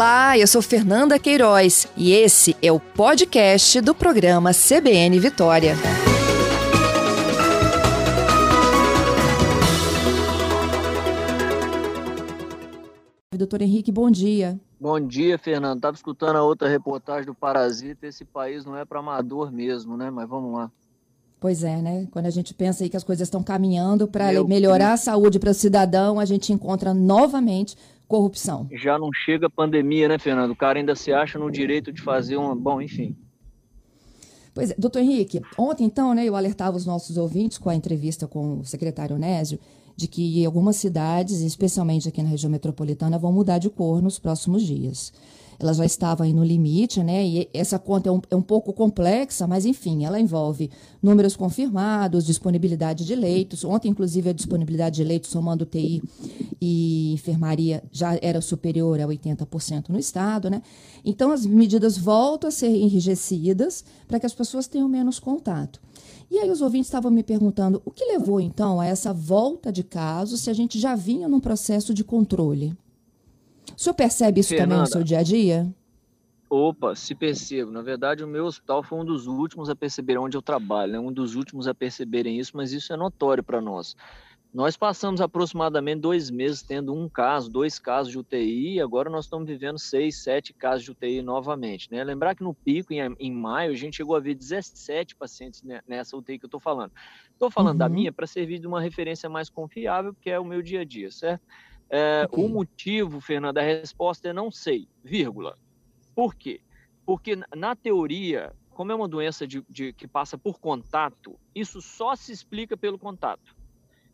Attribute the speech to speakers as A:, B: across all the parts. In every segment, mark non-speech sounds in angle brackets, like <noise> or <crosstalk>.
A: Olá, eu sou Fernanda Queiroz e esse é o podcast do programa CBN Vitória. Doutor Henrique, bom dia.
B: Bom dia, Fernando. Estava escutando a outra reportagem do Parasita. Esse país não é para amador mesmo, né? Mas vamos lá.
A: Pois é, né? Quando a gente pensa aí que as coisas estão caminhando para melhorar a saúde para o cidadão, a gente encontra novamente corrupção.
B: Já não chega a pandemia, né, Fernando? O cara ainda se acha no direito de fazer um. Bom, enfim.
A: Pois é, doutor Henrique, ontem então, né, eu alertava os nossos ouvintes com a entrevista com o secretário Onésio de que algumas cidades, especialmente aqui na região metropolitana, vão mudar de cor nos próximos dias ela já estava aí no limite, né? E essa conta é um, é um pouco complexa, mas enfim, ela envolve números confirmados, disponibilidade de leitos. Ontem, inclusive, a disponibilidade de leitos, somando TI e enfermaria, já era superior a 80% no estado, né? Então, as medidas voltam a ser enrijecidas para que as pessoas tenham menos contato. E aí os ouvintes estavam me perguntando o que levou então a essa volta de casos se a gente já vinha num processo de controle. O senhor percebe isso Fernanda, também no seu dia a dia?
B: Opa, se percebo. Na verdade, o meu hospital foi um dos últimos a perceber onde eu trabalho, né? um dos últimos a perceberem isso, mas isso é notório para nós. Nós passamos aproximadamente dois meses tendo um caso, dois casos de UTI, e agora nós estamos vivendo seis, sete casos de UTI novamente. Né? Lembrar que no pico, em, em maio, a gente chegou a ver 17 pacientes nessa UTI que eu estou falando. Estou falando uhum. da minha para servir de uma referência mais confiável, que é o meu dia a dia, certo? É, okay. O motivo, Fernanda, a resposta é não sei, vírgula. Por quê? Porque, na teoria, como é uma doença de, de, que passa por contato, isso só se explica pelo contato.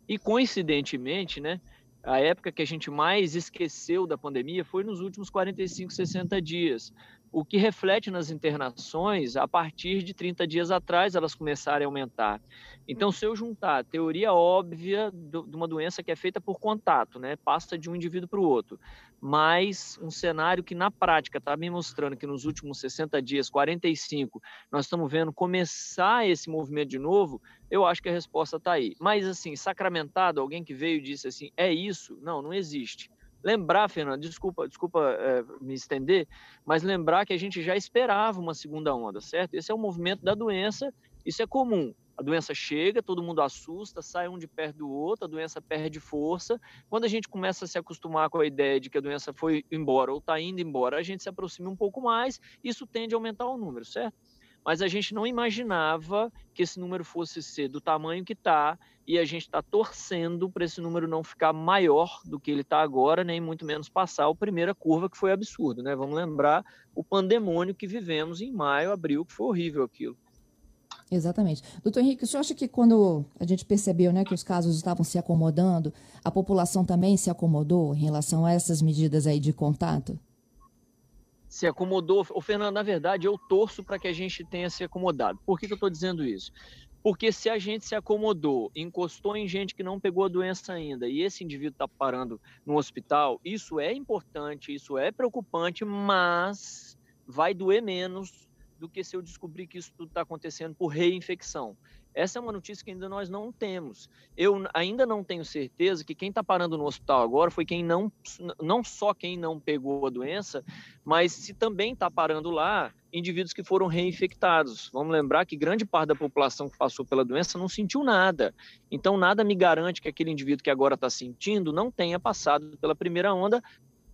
B: E, coincidentemente, né, a época que a gente mais esqueceu da pandemia foi nos últimos 45, 60 dias o que reflete nas internações a partir de 30 dias atrás elas começarem a aumentar. Então, se eu juntar a teoria óbvia de uma doença que é feita por contato, né, passa de um indivíduo para o outro, mais um cenário que na prática está me mostrando que nos últimos 60 dias, 45, nós estamos vendo começar esse movimento de novo, eu acho que a resposta está aí. Mas, assim, sacramentado, alguém que veio e disse assim, é isso? Não, não existe lembrar, Fernando, desculpa, desculpa é, me estender, mas lembrar que a gente já esperava uma segunda onda, certo? Esse é o movimento da doença, isso é comum. A doença chega, todo mundo assusta, sai um de perto do outro, a doença perde força. Quando a gente começa a se acostumar com a ideia de que a doença foi embora ou está indo embora, a gente se aproxima um pouco mais, isso tende a aumentar o número, certo? Mas a gente não imaginava que esse número fosse ser do tamanho que está e a gente está torcendo para esse número não ficar maior do que ele está agora, nem muito menos passar a primeira curva, que foi absurdo, né? Vamos lembrar o pandemônio que vivemos em maio, abril, que foi horrível aquilo.
A: Exatamente. Doutor Henrique, o senhor acha que quando a gente percebeu né, que os casos estavam se acomodando, a população também se acomodou em relação a essas medidas aí de contato?
B: Se acomodou. O Fernando, na verdade, eu torço para que a gente tenha se acomodado. Por que, que eu estou dizendo isso? Porque se a gente se acomodou, encostou em gente que não pegou a doença ainda, e esse indivíduo está parando no hospital, isso é importante, isso é preocupante, mas vai doer menos do que se eu descobrir que isso tudo está acontecendo por reinfecção. Essa é uma notícia que ainda nós não temos. Eu ainda não tenho certeza que quem está parando no hospital agora foi quem não, não só quem não pegou a doença, mas se também está parando lá indivíduos que foram reinfectados. Vamos lembrar que grande parte da população que passou pela doença não sentiu nada. Então, nada me garante que aquele indivíduo que agora está sentindo não tenha passado pela primeira onda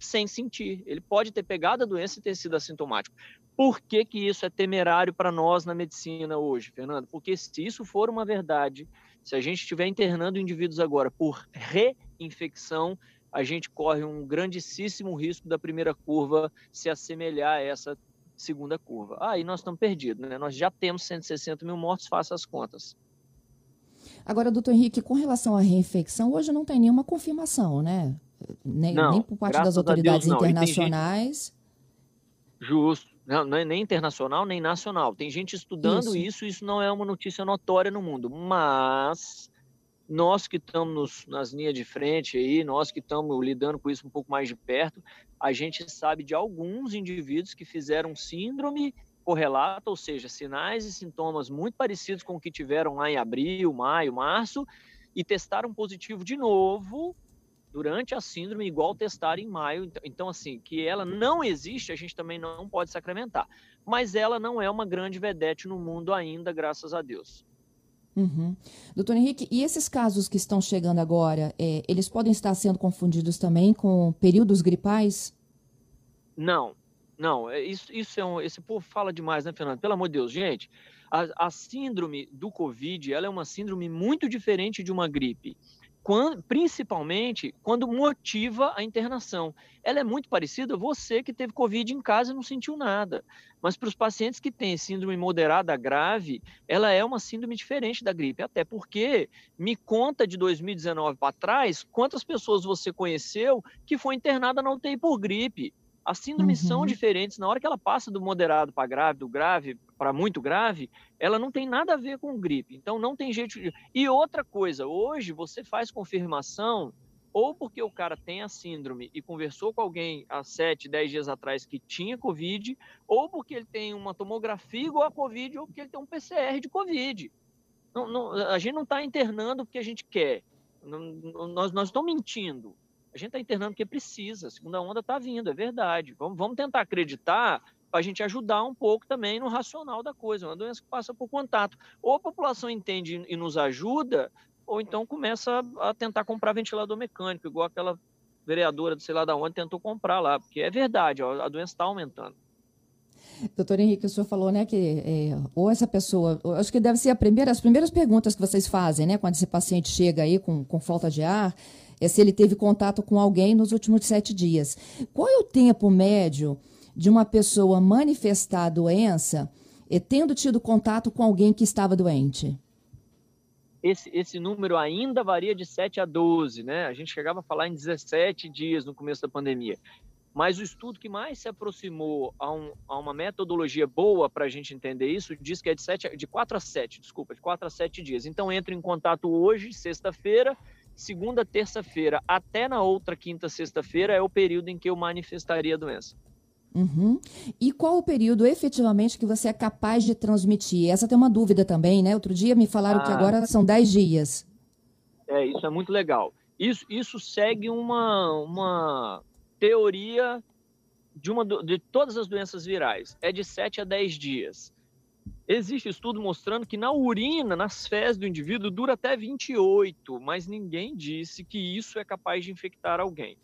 B: sem sentir. Ele pode ter pegado a doença e ter sido assintomático. Por que, que isso é temerário para nós na medicina hoje, Fernando? Porque se isso for uma verdade, se a gente estiver internando indivíduos agora por reinfecção, a gente corre um grandíssimo risco da primeira curva se assemelhar a essa segunda curva. Aí nós estamos perdidos, né? Nós já temos 160 mil mortos, faça as contas.
A: Agora, doutor Henrique, com relação à reinfecção, hoje não tem nenhuma confirmação, né? Nem, não, nem por parte das autoridades Deus, internacionais.
B: Justo. Não, não é nem internacional nem nacional. Tem gente estudando isso. isso, isso não é uma notícia notória no mundo. Mas nós que estamos nas linhas de frente aí, nós que estamos lidando com isso um pouco mais de perto, a gente sabe de alguns indivíduos que fizeram síndrome correlata, ou seja, sinais e sintomas muito parecidos com o que tiveram lá em abril, maio, março, e testaram positivo de novo durante a síndrome, igual testar em maio. Então, então, assim, que ela não existe, a gente também não pode sacramentar. Mas ela não é uma grande vedete no mundo ainda, graças a Deus.
A: Uhum. Doutor Henrique, e esses casos que estão chegando agora, é, eles podem estar sendo confundidos também com períodos gripais?
B: Não, não. É, isso, isso é um, esse povo fala demais, né, Fernando? Pelo amor de Deus, gente. A, a síndrome do Covid, ela é uma síndrome muito diferente de uma gripe quando, principalmente quando motiva a internação. Ela é muito parecida você que teve Covid em casa e não sentiu nada. Mas para os pacientes que têm síndrome moderada grave, ela é uma síndrome diferente da gripe. Até porque me conta de 2019 para trás quantas pessoas você conheceu que foi internada na UTI por gripe. As síndromes uhum. são diferentes. Na hora que ela passa do moderado para grave, do grave para muito grave, ela não tem nada a ver com gripe. Então não tem jeito de... E outra coisa, hoje você faz confirmação ou porque o cara tem a síndrome e conversou com alguém há 7, 10 dias atrás que tinha Covid, ou porque ele tem uma tomografia igual a Covid, ou porque ele tem um PCR de Covid. Não, não, a gente não está internando porque a gente quer. Não, nós, nós estamos mentindo. A gente está internando porque precisa, a segunda onda está vindo, é verdade. Vamos, vamos tentar acreditar para a gente ajudar um pouco também no racional da coisa, uma doença que passa por contato. Ou a população entende e nos ajuda, ou então começa a tentar comprar ventilador mecânico, igual aquela vereadora de sei lá da onde tentou comprar lá, porque é verdade, a doença está aumentando.
A: Doutor Henrique, o senhor falou, né, que é, ou essa pessoa, acho que deve ser primeira, as primeiras perguntas que vocês fazem, né, quando esse paciente chega aí com, com falta de ar, é se ele teve contato com alguém nos últimos sete dias. Qual é o tempo médio de uma pessoa manifestar doença e tendo tido contato com alguém que estava doente?
B: Esse, esse número ainda varia de 7 a 12, né? A gente chegava a falar em 17 dias no começo da pandemia. Mas o estudo que mais se aproximou a, um, a uma metodologia boa para a gente entender isso diz que é de, 7, de 4 a 7, desculpa, de 4 a 7 dias. Então, entro em contato hoje, sexta-feira, segunda, terça-feira até na outra quinta, sexta-feira é o período em que eu manifestaria a doença.
A: Uhum. E qual o período efetivamente que você é capaz de transmitir? Essa tem uma dúvida também, né? Outro dia me falaram ah, que agora são 10 dias.
B: É, isso é muito legal. Isso, isso segue uma, uma teoria de, uma, de todas as doenças virais. É de 7 a 10 dias. Existe estudo mostrando que na urina, nas fezes do indivíduo, dura até 28, mas ninguém disse que isso é capaz de infectar alguém.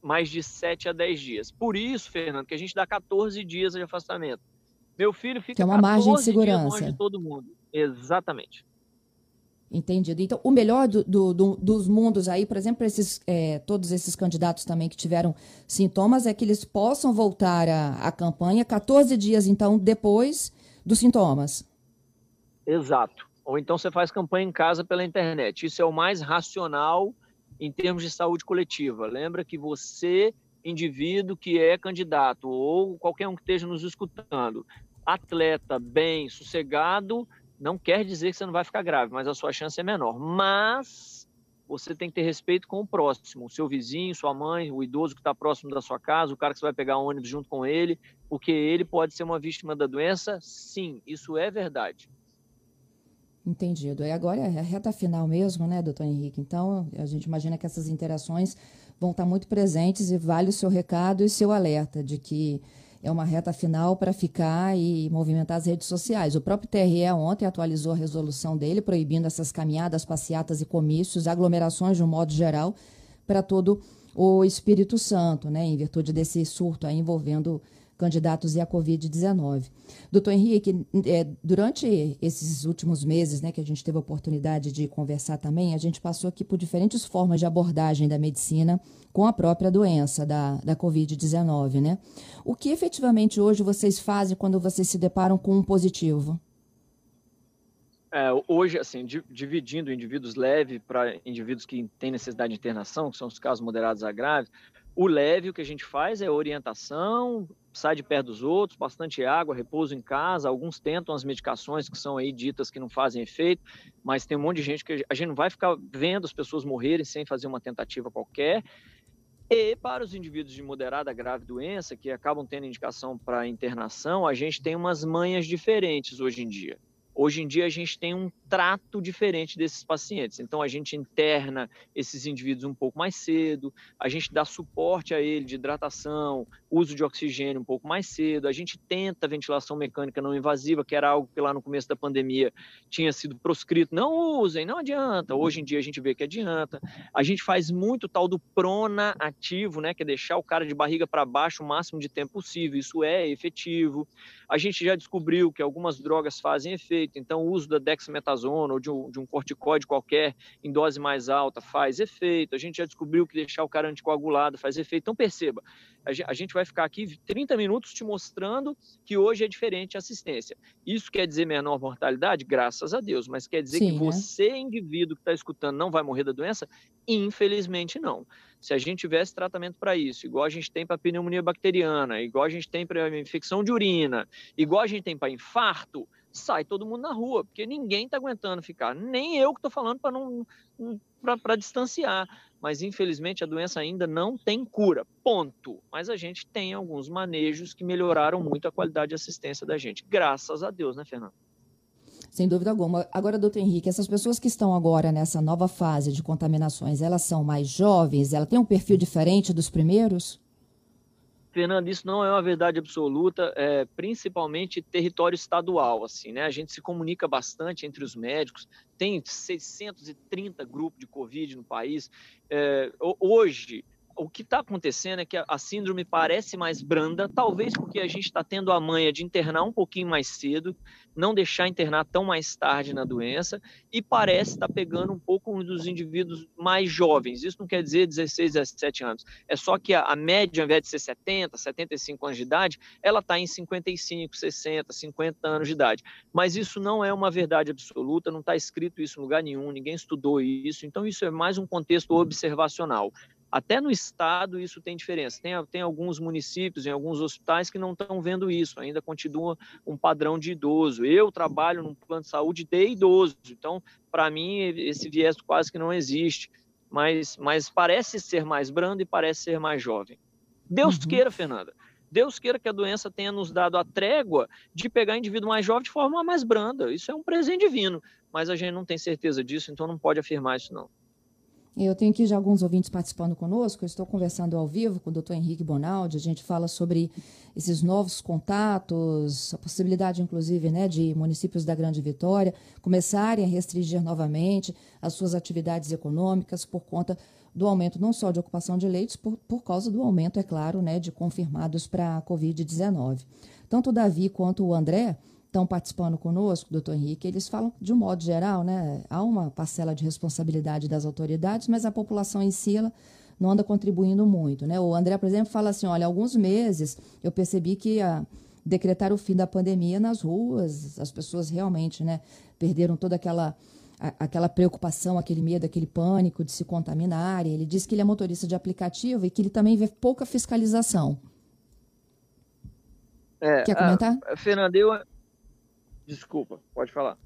B: Mais de 7 a 10 dias. Por isso, Fernando, que a gente dá 14 dias de afastamento. Meu filho fica que
A: é uma margem de segurança.
B: de todo mundo. Exatamente.
A: Entendido. Então, o melhor do, do, do, dos mundos aí, por exemplo, esses, é, todos esses candidatos também que tiveram sintomas, é que eles possam voltar à campanha 14 dias, então, depois dos sintomas.
B: Exato. Ou então você faz campanha em casa pela internet. Isso é o mais racional em termos de saúde coletiva. Lembra que você, indivíduo que é candidato, ou qualquer um que esteja nos escutando, atleta, bem, sossegado, não quer dizer que você não vai ficar grave, mas a sua chance é menor. Mas você tem que ter respeito com o próximo, o seu vizinho, sua mãe, o idoso que está próximo da sua casa, o cara que você vai pegar ônibus junto com ele, porque ele pode ser uma vítima da doença? Sim, isso é verdade.
A: Entendido. E agora é a reta final mesmo, né, doutor Henrique? Então, a gente imagina que essas interações vão estar muito presentes e vale o seu recado e seu alerta de que é uma reta final para ficar e movimentar as redes sociais. O próprio TRE ontem atualizou a resolução dele, proibindo essas caminhadas, passeatas e comícios, aglomerações de um modo geral, para todo o Espírito Santo, né, em virtude desse surto envolvendo candidatos e a Covid-19. Doutor Henrique, é, durante esses últimos meses, né, que a gente teve a oportunidade de conversar também, a gente passou aqui por diferentes formas de abordagem da medicina com a própria doença da, da Covid-19, né? O que efetivamente hoje vocês fazem quando vocês se deparam com um positivo?
B: É, hoje, assim, dividindo indivíduos leves para indivíduos que têm necessidade de internação, que são os casos moderados a graves, o leve, o que a gente faz é orientação, sai de perto dos outros, bastante água, repouso em casa. Alguns tentam as medicações que são aí ditas que não fazem efeito, mas tem um monte de gente que a gente não vai ficar vendo as pessoas morrerem sem fazer uma tentativa qualquer. E para os indivíduos de moderada grave doença, que acabam tendo indicação para internação, a gente tem umas manhas diferentes hoje em dia. Hoje em dia a gente tem um trato diferente desses pacientes. Então a gente interna esses indivíduos um pouco mais cedo, a gente dá suporte a ele de hidratação, uso de oxigênio um pouco mais cedo, a gente tenta ventilação mecânica não invasiva, que era algo que lá no começo da pandemia tinha sido proscrito. Não usem, não adianta. Hoje em dia a gente vê que adianta. A gente faz muito tal do prona ativo, né, que é deixar o cara de barriga para baixo o máximo de tempo possível. Isso é efetivo. A gente já descobriu que algumas drogas fazem efeito, então o uso da dexametasona ou de um, de um corticoide qualquer em dose mais alta faz efeito. A gente já descobriu que deixar o cara anticoagulado faz efeito. Então perceba, a gente vai ficar aqui 30 minutos te mostrando que hoje é diferente a assistência. Isso quer dizer menor mortalidade? Graças a Deus. Mas quer dizer Sim, que né? você, indivíduo que está escutando, não vai morrer da doença? Infelizmente não. Se a gente tivesse tratamento para isso, igual a gente tem para pneumonia bacteriana, igual a gente tem para infecção de urina, igual a gente tem para infarto, sai todo mundo na rua, porque ninguém está aguentando ficar. Nem eu que estou falando para não para distanciar. Mas infelizmente a doença ainda não tem cura. Ponto. Mas a gente tem alguns manejos que melhoraram muito a qualidade de assistência da gente. Graças a Deus, né, Fernando?
A: Sem dúvida alguma. Agora, doutor Henrique, essas pessoas que estão agora nessa nova fase de contaminações, elas são mais jovens? Ela tem um perfil diferente dos primeiros?
B: Fernando, isso não é uma verdade absoluta, é, principalmente território estadual, assim, né? A gente se comunica bastante entre os médicos, tem 630 grupos de Covid no país. É, hoje, o que está acontecendo é que a, síndrome parece mais branda, talvez porque a gente está tendo a manha de internar um pouquinho mais cedo, não deixar internar tão mais tarde na doença, e parece estar tá pegando um pouco um dos indivíduos mais jovens. Isso não quer dizer 16, 17 anos. É só que a, a média, ao invés de ser 70, 75 anos de idade, ela está em 55, 60, 50 anos de idade. Mas isso não é uma verdade absoluta, não está escrito isso em lugar nenhum, ninguém estudou isso, então isso é mais um contexto observacional. Até no estado isso tem diferença. Tem, tem alguns municípios, em alguns hospitais que não estão vendo isso, ainda continua um padrão de idoso. Eu trabalho num plano de saúde de idoso, então, para mim, esse viés quase que não existe. Mas, mas parece ser mais brando e parece ser mais jovem. Deus uhum. queira, Fernanda. Deus queira que a doença tenha nos dado a trégua de pegar indivíduo mais jovem de forma mais branda. Isso é um presente divino, mas a gente não tem certeza disso, então não pode afirmar isso não.
A: Eu tenho aqui já alguns ouvintes participando conosco. Eu estou conversando ao vivo com o doutor Henrique Bonaldi. A gente fala sobre esses novos contatos, a possibilidade, inclusive, né, de municípios da Grande Vitória começarem a restringir novamente as suas atividades econômicas por conta do aumento não só de ocupação de leitos, por, por causa do aumento, é claro, né, de confirmados para a Covid-19. Tanto o Davi quanto o André estão participando conosco, doutor Henrique, eles falam de um modo geral, né? Há uma parcela de responsabilidade das autoridades, mas a população em si ela não anda contribuindo muito, né? O André, por exemplo, fala assim: olha, alguns meses eu percebi que a decretar o fim da pandemia nas ruas, as pessoas realmente, né, perderam toda aquela aquela preocupação, aquele medo, aquele pânico de se contaminar. Ele diz que ele é motorista de aplicativo e que ele também vê pouca fiscalização.
B: É, Quer comentar? A, Fernanda, eu, Desculpa, pode falar.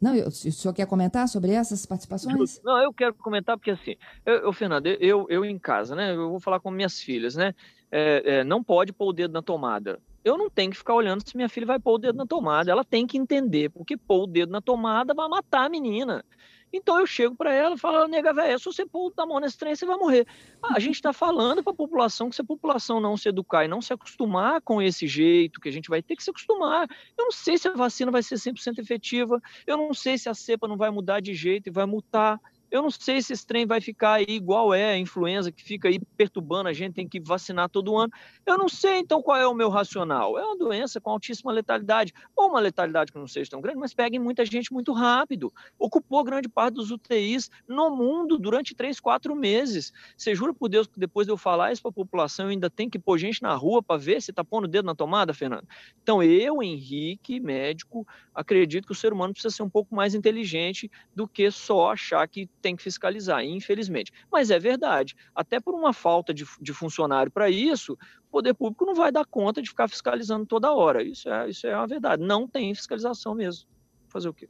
A: Não, eu, o senhor quer comentar sobre essas participações?
B: Não, eu quero comentar porque assim, eu, eu Fernando, eu, eu em casa, né? Eu vou falar com minhas filhas, né? É, é, não pode pôr o dedo na tomada. Eu não tenho que ficar olhando se minha filha vai pôr o dedo na tomada. Ela tem que entender, porque pôr o dedo na tomada vai matar a menina. Então eu chego para ela e falo, nega velha, se você pôr a mão nesse trem, você vai morrer. Ah, a gente está falando para a população que se a população não se educar e não se acostumar com esse jeito, que a gente vai ter que se acostumar. Eu não sei se a vacina vai ser 100% efetiva, eu não sei se a cepa não vai mudar de jeito e vai mutar. Eu não sei se esse trem vai ficar aí igual é a influenza, que fica aí perturbando a gente, tem que vacinar todo ano. Eu não sei, então, qual é o meu racional. É uma doença com altíssima letalidade, ou uma letalidade que não seja tão grande, mas pega muita gente muito rápido. Ocupou grande parte dos UTIs no mundo durante três, quatro meses. Você jura por Deus que depois de eu falar isso para a população, ainda tem que pôr gente na rua para ver se está pondo o dedo na tomada, Fernando? Então, eu, Henrique, médico, acredito que o ser humano precisa ser um pouco mais inteligente do que só achar que tem que fiscalizar, infelizmente. Mas é verdade, até por uma falta de, de funcionário para isso, o poder público não vai dar conta de ficar fiscalizando toda hora. Isso é, isso é uma verdade. Não tem fiscalização mesmo. Fazer o quê?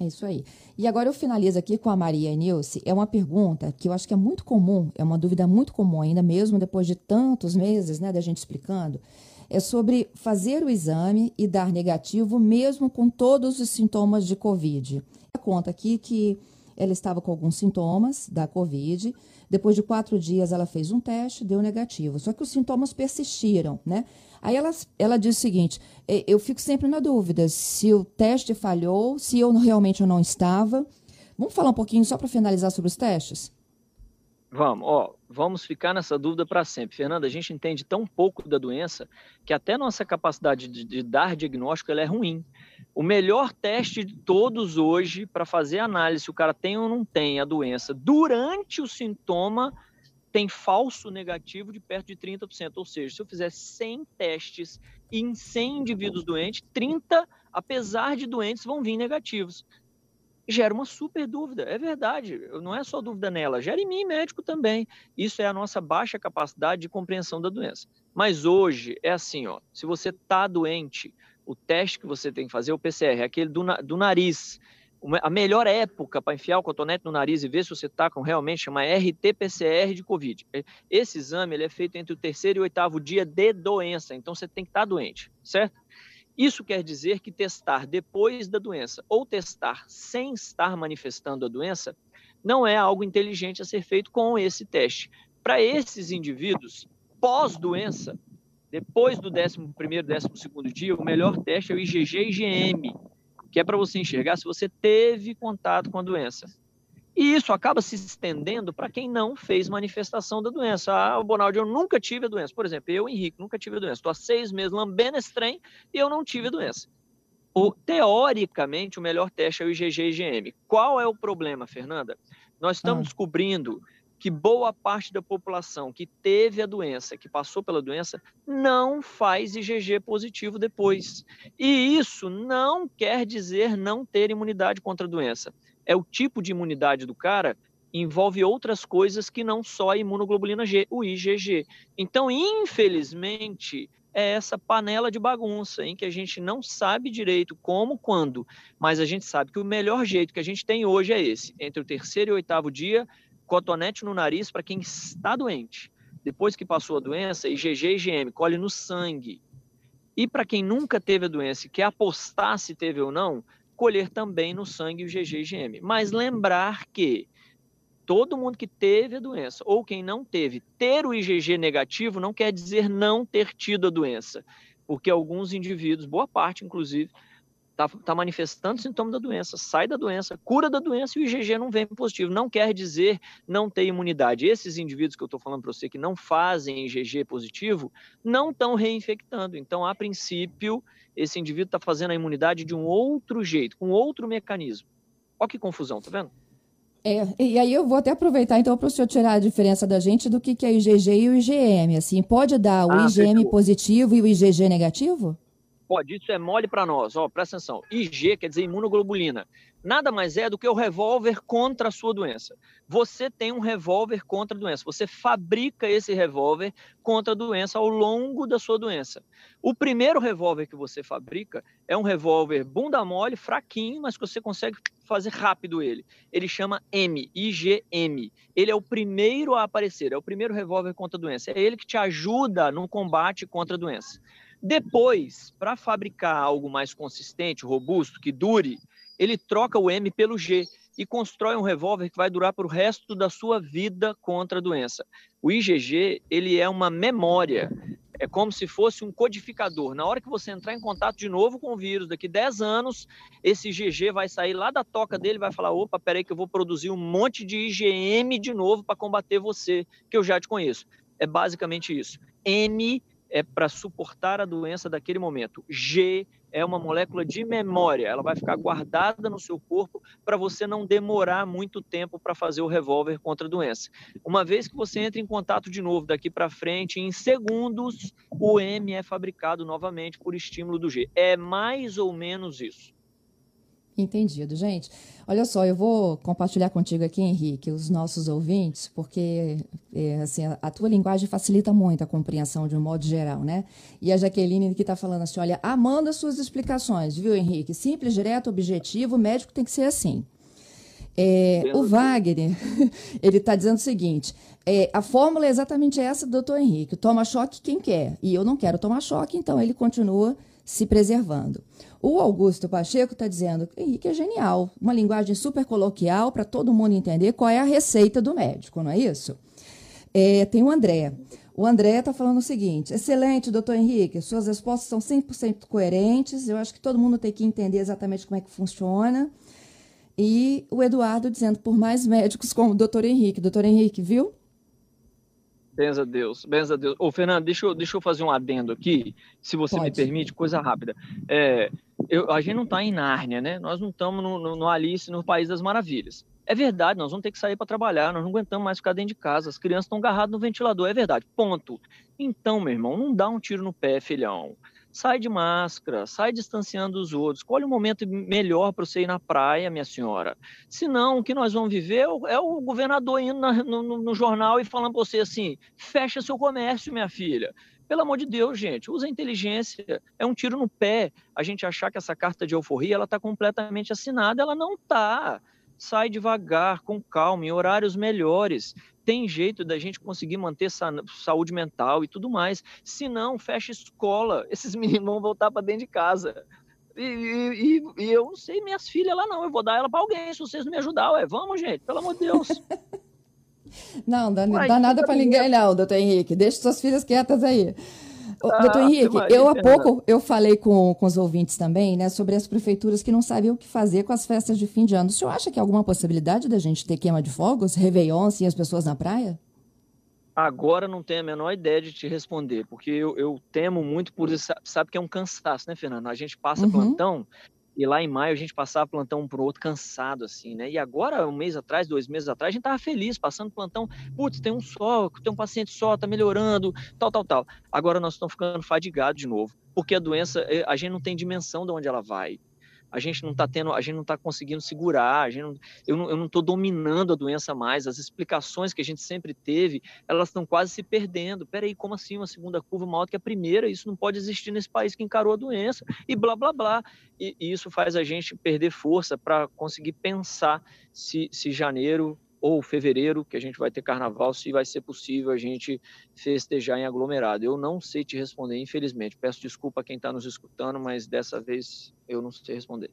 A: É isso aí. E agora eu finalizo aqui com a Maria Nilce. É uma pergunta que eu acho que é muito comum, é uma dúvida muito comum ainda, mesmo depois de tantos meses né, da gente explicando. é sobre fazer o exame e dar negativo mesmo com todos os sintomas de Covid. Conta aqui que ela estava com alguns sintomas da Covid. Depois de quatro dias, ela fez um teste, deu negativo. Só que os sintomas persistiram, né? Aí ela, ela diz o seguinte: eu fico sempre na dúvida se o teste falhou, se eu realmente eu não estava. Vamos falar um pouquinho só para finalizar sobre os testes?
B: Vamos, ó, vamos ficar nessa dúvida para sempre. Fernanda, a gente entende tão pouco da doença que até nossa capacidade de, de dar diagnóstico é ruim. O melhor teste de todos hoje para fazer análise se o cara tem ou não tem a doença durante o sintoma tem falso negativo de perto de 30%. Ou seja, se eu fizer 100 testes em 100 indivíduos doentes, 30, apesar de doentes, vão vir negativos gera uma super dúvida. É verdade, não é só dúvida nela, gera em mim, médico também. Isso é a nossa baixa capacidade de compreensão da doença. Mas hoje é assim, ó, se você está doente, o teste que você tem que fazer o PCR, é aquele do, do nariz. A melhor época para enfiar o cotonete no nariz e ver se você está com realmente chama RT-PCR de Covid. Esse exame ele é feito entre o terceiro e o oitavo dia de doença, então você tem que estar tá doente, certo? Isso quer dizer que testar depois da doença ou testar sem estar manifestando a doença não é algo inteligente a ser feito com esse teste. Para esses indivíduos, pós-doença, depois do 11º, 12º dia, o melhor teste é o IgG-IgM, que é para você enxergar se você teve contato com a doença. E isso acaba se estendendo para quem não fez manifestação da doença. Ah, Bonaldo, eu nunca tive a doença. Por exemplo, eu, Henrique, nunca tive a doença. Estou há seis meses lambendo esse trem e eu não tive a doença. O, teoricamente, o melhor teste é o IgG-IgM. Qual é o problema, Fernanda? Nós estamos ah. descobrindo que boa parte da população que teve a doença, que passou pela doença, não faz IgG positivo depois. E isso não quer dizer não ter imunidade contra a doença é o tipo de imunidade do cara envolve outras coisas que não só a imunoglobulina G, o IgG. Então, infelizmente, é essa panela de bagunça em que a gente não sabe direito como, quando, mas a gente sabe que o melhor jeito que a gente tem hoje é esse, entre o terceiro e o oitavo dia, cotonete no nariz para quem está doente. Depois que passou a doença, IgG e IgM, colhe no sangue. E para quem nunca teve a doença e quer apostar se teve ou não, colher também no sangue o GG-IgM. Mas lembrar que todo mundo que teve a doença ou quem não teve, ter o IgG negativo não quer dizer não ter tido a doença, porque alguns indivíduos, boa parte inclusive, está tá manifestando sintoma da doença, sai da doença, cura da doença e o IgG não vem positivo. Não quer dizer não ter imunidade. Esses indivíduos que eu estou falando para você que não fazem IgG positivo, não estão reinfectando. Então, a princípio, esse indivíduo está fazendo a imunidade de um outro jeito, com outro mecanismo. Olha que confusão, tá vendo?
A: É, e aí eu vou até aproveitar então para o senhor tirar a diferença da gente do que, que é IgG e o IgM. Assim, pode dar o ah, IgM positivo e o IgG negativo?
B: Pode, isso é mole para nós. Ó, presta atenção. IG quer dizer imunoglobulina. Nada mais é do que o revólver contra a sua doença. Você tem um revólver contra a doença. Você fabrica esse revólver contra a doença ao longo da sua doença. O primeiro revólver que você fabrica é um revólver bunda mole, fraquinho, mas que você consegue fazer rápido ele. Ele chama M, IgM. Ele é o primeiro a aparecer, é o primeiro revólver contra a doença. É ele que te ajuda no combate contra a doença. Depois, para fabricar algo mais consistente, robusto, que dure, ele troca o M pelo G e constrói um revólver que vai durar para o resto da sua vida contra a doença. O IgG, ele é uma memória, é como se fosse um codificador. Na hora que você entrar em contato de novo com o vírus, daqui 10 anos, esse IgG vai sair lá da toca dele vai falar: opa, peraí que eu vou produzir um monte de IgM de novo para combater você, que eu já te conheço. É basicamente isso. M é para suportar a doença daquele momento. G é uma molécula de memória, ela vai ficar guardada no seu corpo para você não demorar muito tempo para fazer o revólver contra a doença. Uma vez que você entra em contato de novo daqui para frente, em segundos, o M é fabricado novamente por estímulo do G. É mais ou menos isso.
A: Entendido, gente. Olha só, eu vou compartilhar contigo aqui, Henrique, os nossos ouvintes, porque é, assim, a tua linguagem facilita muito a compreensão de um modo geral, né? E a Jaqueline que está falando assim, olha, amando as suas explicações, viu, Henrique? Simples, direto, objetivo, o médico tem que ser assim. É, o Wagner, <laughs> ele está dizendo o seguinte: é, a fórmula é exatamente essa do doutor Henrique: toma choque quem quer. E eu não quero tomar choque, então ele continua se preservando. O Augusto Pacheco está dizendo: Henrique é genial, uma linguagem super coloquial para todo mundo entender qual é a receita do médico, não é isso? É, tem o André. O André está falando o seguinte: excelente, doutor Henrique, suas respostas são 100% coerentes. Eu acho que todo mundo tem que entender exatamente como é que funciona. E o Eduardo dizendo por mais médicos como o doutor Henrique. Doutor Henrique, viu?
B: Benza a Deus, benza a Deus. Ô, Fernando, deixa eu, deixa eu fazer um adendo aqui, se você Pode. me permite, coisa rápida. É, eu, a gente não está em Nárnia, né? Nós não estamos no, no, no, Alice, no País das Maravilhas. É verdade, nós vamos ter que sair para trabalhar, nós não aguentamos mais ficar dentro de casa, as crianças estão agarradas no ventilador, é verdade, ponto. Então, meu irmão, não dá um tiro no pé, filhão sai de máscara, sai distanciando os outros, escolhe um momento melhor para você ir na praia, minha senhora. Senão, o que nós vamos viver é o é governador indo na, no, no, jornal e falando para você assim: fecha seu comércio, minha filha. Pelo amor de Deus, gente, usa inteligência. É um tiro no pé a gente achar que essa carta de euforia ela está completamente assinada. Ela não está sai devagar, com calma, em horários melhores. Tem jeito da gente conseguir manter saúde mental e tudo mais. Se não, fecha escola. <laughs> Esses meninos vão voltar para dentro de casa. E, e, e, eu não sei minhas filhas lá não. Eu vou dar ela para alguém se vocês não me ajudar. Ué, vamos, gente, pelo amor de Deus. <laughs>
A: Não, dá, dá nada para ninguém, não, doutor Henrique. Deixe suas filhas quietas aí. Ah, Doutor Henrique, eu há pouco eu falei com, com os ouvintes também, né, sobre as prefeituras que não sabem o que fazer com as festas de fim de ano. O senhor acha que há alguma possibilidade da gente ter queima de fogos, réveillon, e as pessoas na praia?
B: Agora não tenho a menor ideia de te responder, porque eu, eu temo muito por isso. Sabe que é um cansaço, né, Fernando? A gente passa uhum. plantão e lá em maio a gente passava plantão um para o outro cansado, assim, né? E agora, um mês atrás, dois meses atrás, a gente tava feliz, passando plantão. Putz, tem um só, tem um paciente só, tá melhorando, tal, tal, tal. Agora nós estamos ficando fadigados de novo, porque a doença, eh, a gente não tem dimensão de onde ela vai a gente não está tendo, a gente não está conseguindo segurar, a gente não, eu não, estou dominando a doença mais, as explicações que a gente sempre teve, elas estão quase se perdendo. Peraí, como assim uma segunda curva maior que a primeira? Isso não pode existir nesse país que encarou a doença, e blá, blá, blá. E, e isso faz a gente perder força para conseguir pensar se, se janeiro ou fevereiro, que a gente vai ter carnaval, se vai ser possível a gente festejar em aglomerado. Eu não sei te responder, infelizmente. Peço desculpa a quem está nos escutando, mas dessa vez eu não sei responder.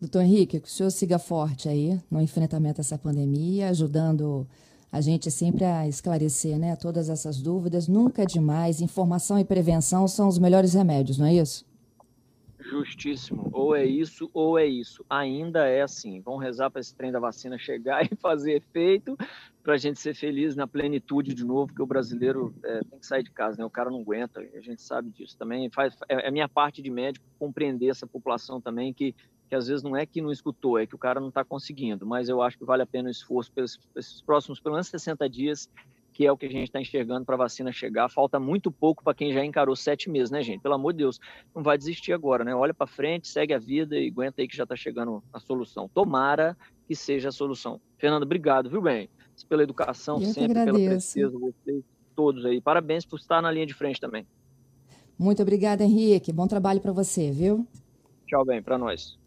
A: Doutor Henrique, que o senhor siga forte aí no enfrentamento dessa pandemia, ajudando a gente sempre a esclarecer né, todas essas dúvidas. Nunca é demais. Informação e prevenção são os melhores remédios, não é isso?
B: Justíssimo. Ou é isso, ou é isso. Ainda é assim. Vamos rezar para esse trem da vacina chegar <laughs> e fazer efeito, para a gente ser feliz na plenitude de novo, porque o brasileiro é, tem que sair de casa, né? O cara não aguenta, a gente sabe disso. Também faz, é, é minha parte de médico compreender essa população também, que, que às vezes não é que não escutou, é que o cara não está conseguindo. Mas eu acho que vale a pena o esforço pelos, pelos próximos, pelo menos 60 dias, que é o que a gente está enxergando para a vacina chegar. Falta muito pouco para quem já encarou sete meses, né, gente? Pelo amor de Deus, não vai desistir agora, né? Olha para frente, segue a vida e aguenta aí que já está chegando a solução. Tomara que seja a solução. Fernando, obrigado, viu bem? Pela educação,
A: Eu
B: sempre pela presença, vocês todos aí. Parabéns por estar na linha de frente também.
A: Muito obrigada, Henrique. Bom trabalho para você, viu?
B: Tchau, bem, para nós.